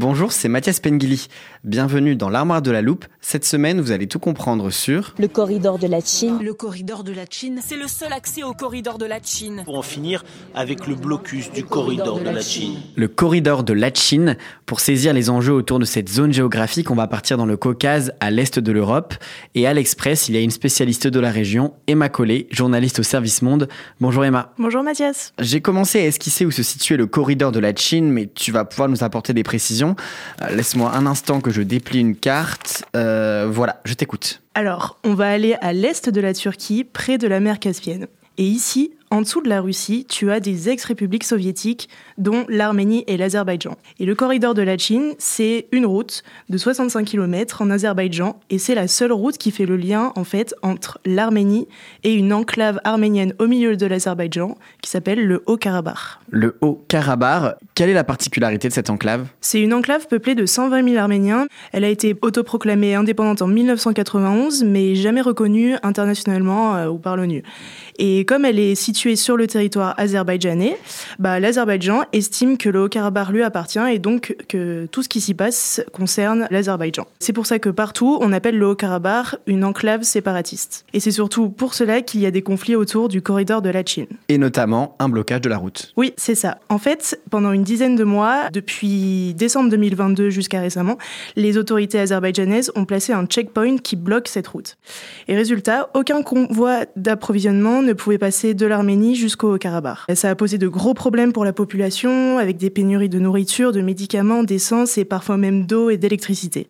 Bonjour, c'est Mathias Pengili. Bienvenue dans l'armoire de la loupe. Cette semaine, vous allez tout comprendre sur Le corridor de la Chine. Le corridor de la Chine, C'est le seul accès au corridor de la Chine. pour en finir avec le blocus du corridor de la Chine. le corridor de Lachin. Pour saisir les enjeux autour de cette zone géographique, on va partir dans le Caucase, à l'est de l'Europe. Et à l'Express, il y a une spécialiste de la région, Emma Collet, journaliste au Service Monde. Bonjour Emma. Bonjour Mathias. J'ai commencé à esquisser où se situait le corridor de la Chine, mais tu vas pouvoir nous apporter des précisions. Euh, Laisse-moi un instant que je déplie une carte. Euh, voilà, je t'écoute. Alors, on va aller à l'est de la Turquie, près de la mer Caspienne. Et ici, en dessous de la Russie, tu as des ex-républiques soviétiques, dont l'Arménie et l'Azerbaïdjan. Et le corridor de la Chine, c'est une route de 65 km en Azerbaïdjan, et c'est la seule route qui fait le lien, en fait, entre l'Arménie et une enclave arménienne au milieu de l'Azerbaïdjan, qui s'appelle le Haut-Karabakh. Le Haut-Karabakh, quelle est la particularité de cette enclave? C'est une enclave peuplée de 120 000 Arméniens. Elle a été autoproclamée indépendante en 1991, mais jamais reconnue internationalement euh, ou par l'ONU. Et comme elle est située sur le territoire azerbaïdjanais, bah, l'Azerbaïdjan estime que le Haut-Karabakh lui appartient et donc que tout ce qui s'y passe concerne l'Azerbaïdjan. C'est pour ça que partout, on appelle le Haut-Karabakh une enclave séparatiste. Et c'est surtout pour cela qu'il y a des conflits autour du corridor de la Chine. Et notamment un blocage de la route. Oui, c'est ça. En fait, pendant une dizaine de mois, depuis décembre 2022 jusqu'à récemment, les autorités azerbaïdjanaises ont placé un checkpoint qui bloque cette route. Et résultat, aucun convoi d'approvisionnement ne pouvait passer de jusqu'au Haut-Karabakh. Ça a posé de gros problèmes pour la population, avec des pénuries de nourriture, de médicaments, d'essence et parfois même d'eau et d'électricité.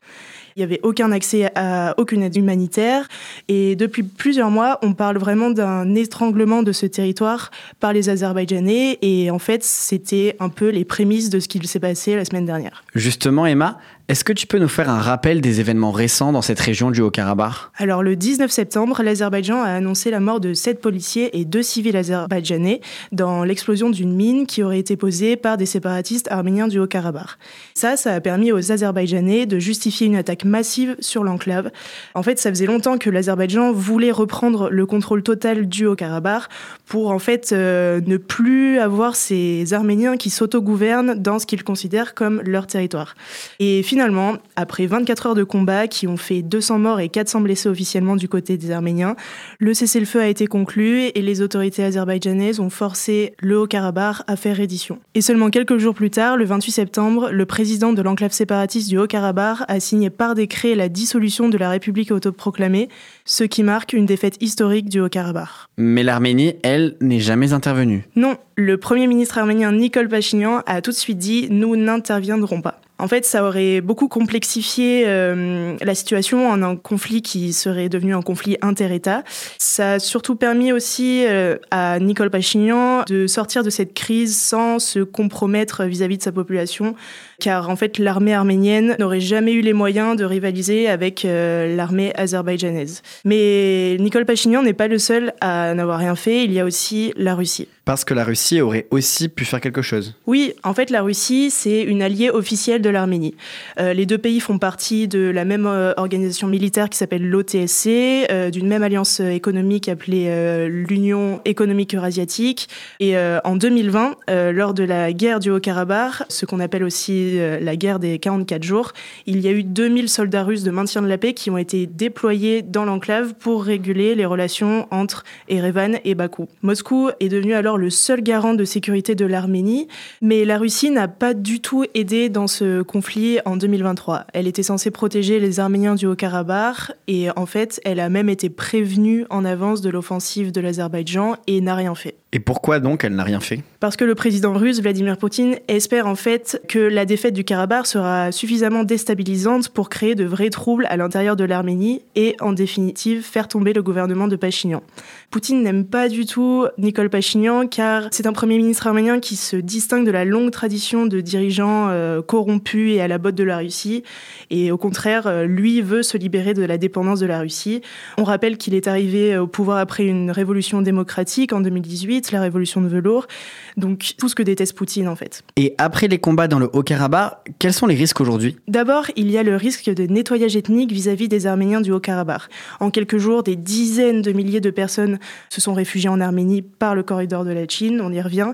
Il n'y avait aucun accès à aucune aide humanitaire. Et depuis plusieurs mois, on parle vraiment d'un étranglement de ce territoire par les Azerbaïdjanais. Et en fait, c'était un peu les prémices de ce qui s'est passé la semaine dernière. Justement, Emma, est-ce que tu peux nous faire un rappel des événements récents dans cette région du Haut-Karabakh? Alors, le 19 septembre, l'Azerbaïdjan a annoncé la mort de sept policiers et deux civils azerbaïdjanais dans l'explosion d'une mine qui aurait été posée par des séparatistes arméniens du Haut-Karabakh. Ça, ça a permis aux Azerbaïdjanais de justifier une attaque massive sur l'enclave. En fait, ça faisait longtemps que l'Azerbaïdjan voulait reprendre le contrôle total du Haut-Karabakh pour, en fait, euh, ne plus avoir ces Arméniens qui s'autogouvernent dans ce qu'ils considèrent comme leur territoire. Et finalement, après 24 heures de combat qui ont fait 200 morts et 400 blessés officiellement du côté des Arméniens, le cessez-le-feu a été conclu et les autorités azerbaïdjanaises ont forcé le Haut-Karabakh à faire reddition. Et seulement quelques jours plus tard, le 28 septembre, le président de l'enclave séparatiste du Haut-Karabakh a signé par décret la dissolution de la République autoproclamée, ce qui marque une défaite historique du Haut-Karabakh. Mais l'Arménie, elle, n'est jamais intervenue. Non, le premier ministre arménien Nicole Pachinian a tout de suite dit nous n'interviendrons pas. En fait, ça aurait beaucoup complexifié euh, la situation en un conflit qui serait devenu un conflit inter-État. Ça a surtout permis aussi euh, à Nicole Pachignan de sortir de cette crise sans se compromettre vis-à-vis de sa population, car en fait l'armée arménienne n'aurait jamais eu les moyens de rivaliser avec euh, l'armée azerbaïdjanaise. Mais Nicole Pachignan n'est pas le seul à n'avoir rien fait, il y a aussi la Russie. Parce que la Russie aurait aussi pu faire quelque chose. Oui, en fait, la Russie, c'est une alliée officielle de l'Arménie. Euh, les deux pays font partie de la même euh, organisation militaire qui s'appelle l'OTSC, euh, d'une même alliance économique appelée l'Union économique eurasiatique. Et en 2020, euh, lors de la guerre du Haut-Karabakh, ce qu'on appelle aussi la guerre des 44 jours, il y a eu 2000 soldats russes de maintien de la paix qui ont été déployés dans l'enclave pour réguler les relations entre Erevan et Bakou. Moscou est devenu alors le seul garant de sécurité de l'Arménie, mais la Russie n'a pas du tout aidé dans ce conflit en 2023. Elle était censée protéger les Arméniens du Haut-Karabakh et en fait, elle a même été prévenue en avance de l'offensive de l'Azerbaïdjan et n'a rien fait. Et pourquoi donc elle n'a rien fait? Parce que le président russe Vladimir Poutine espère en fait que la défaite du Karabakh sera suffisamment déstabilisante pour créer de vrais troubles à l'intérieur de l'Arménie et en définitive faire tomber le gouvernement de Pachinian. Poutine n'aime pas du tout Nicole Pachinian car c'est un premier ministre arménien qui se distingue de la longue tradition de dirigeants euh, corrompus et à la botte de la Russie et au contraire euh, lui veut se libérer de la dépendance de la Russie. On rappelle qu'il est arrivé au pouvoir après une révolution démocratique en 2018 la révolution de velours. Donc tout ce que déteste Poutine en fait. Et après les combats dans le Haut-Karabakh, quels sont les risques aujourd'hui? D'abord, il y a le risque de nettoyage ethnique vis-à-vis des Arméniens du Haut-Karabakh. En quelques jours, des dizaines de milliers de personnes se sont réfugiées en Arménie par le corridor de la Chine, on y revient.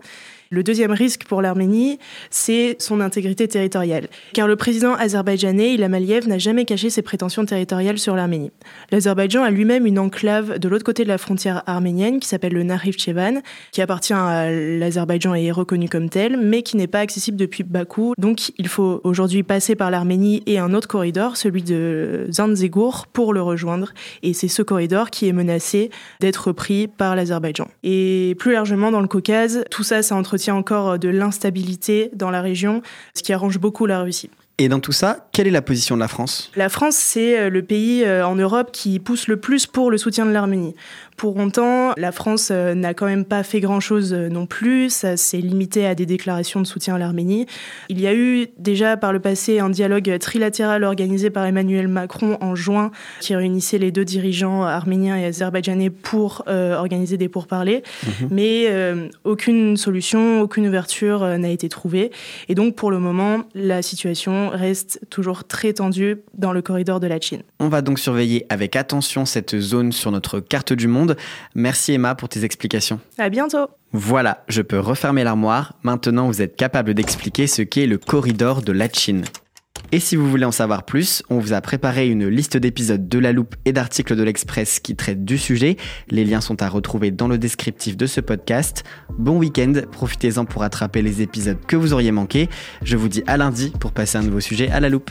Le deuxième risque pour l'Arménie, c'est son intégrité territoriale. Car le président azerbaïdjanais, Ilham Aliyev, n'a jamais caché ses prétentions territoriales sur l'Arménie. L'Azerbaïdjan a lui-même une enclave de l'autre côté de la frontière arménienne qui s'appelle le Nakhchivan, qui appartient à l'Azerbaïdjan et est reconnu comme tel, mais qui n'est pas accessible depuis Bakou. Donc il faut aujourd'hui passer par l'Arménie et un autre corridor, celui de Zanzegour, pour le rejoindre. Et c'est ce corridor qui est menacé d'être pris par l'Azerbaïdjan. Et plus largement dans le Caucase, tout ça, ça entretient encore de l'instabilité dans la région, ce qui arrange beaucoup la Russie. Et dans tout ça, quelle est la position de la France? La France, c'est le pays en Europe qui pousse le plus pour le soutien de l'Arménie. Pour autant, la France n'a quand même pas fait grand-chose non plus. Ça s'est limité à des déclarations de soutien à l'Arménie. Il y a eu déjà par le passé un dialogue trilatéral organisé par Emmanuel Macron en juin qui réunissait les deux dirigeants arméniens et azerbaïdjanais pour euh, organiser des pourparlers. Mmh. Mais euh, aucune solution, aucune ouverture euh, n'a été trouvée. Et donc pour le moment, la situation reste toujours très tendue dans le corridor de la Chine. On va donc surveiller avec attention cette zone sur notre carte du monde. Merci Emma pour tes explications. À bientôt. Voilà, je peux refermer l'armoire. Maintenant, vous êtes capable d'expliquer ce qu'est le corridor de la Chine. Et si vous voulez en savoir plus, on vous a préparé une liste d'épisodes de La Loupe et d'articles de l'Express qui traitent du sujet. Les liens sont à retrouver dans le descriptif de ce podcast. Bon week-end, profitez-en pour attraper les épisodes que vous auriez manqués. Je vous dis à lundi pour passer un nouveau sujet à La Loupe.